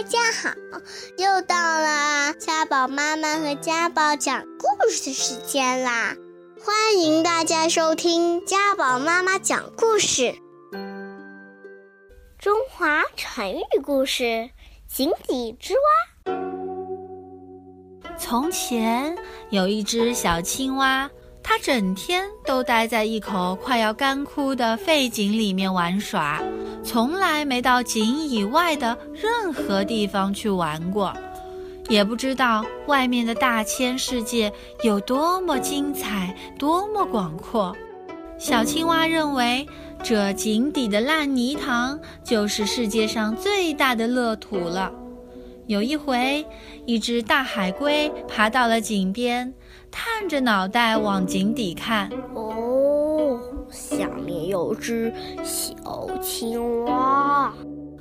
大家好，又到了家宝妈妈和家宝讲故事的时间啦！欢迎大家收听家宝妈妈讲故事。中华成语故事《井底之蛙》。从前有一只小青蛙，它整天都待在一口快要干枯的废井里面玩耍。从来没到井以外的任何地方去玩过，也不知道外面的大千世界有多么精彩，多么广阔。小青蛙认为，这井底的烂泥塘就是世界上最大的乐土了。有一回，一只大海龟爬到了井边，探着脑袋往井底看。下面有只小青蛙，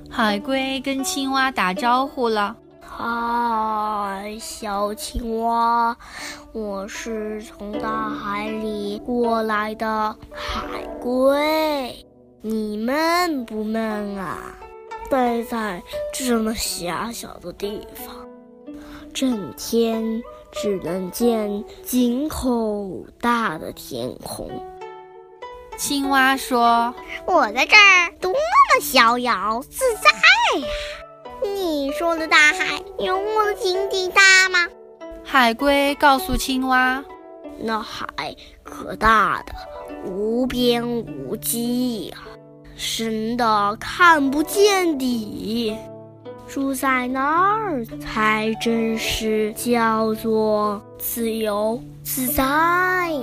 海龟跟青蛙打招呼了。嗨，小青蛙，我是从大海里过来的海龟，你闷不闷啊？待在这么狭小的地方，整天只能见井口大的天空。青蛙说：“我在这儿多么逍遥自在呀！你说的大海有我的井底大吗？”海龟告诉青蛙：“那海可大的无边无际呀，深的看不见底。住在那儿才真是叫做自由自在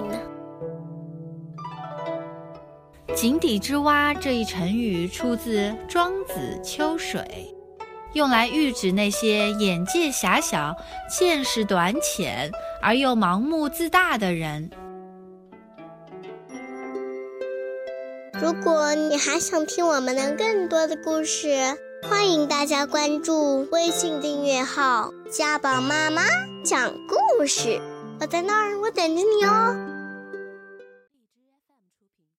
呢。”井底之蛙这一成语出自《庄子·秋水》，用来喻指那些眼界狭小、见识短浅而又盲目自大的人。如果你还想听我们的更多的故事，欢迎大家关注微信订阅号“家宝妈妈讲故事”。我在那儿，我等着你哦。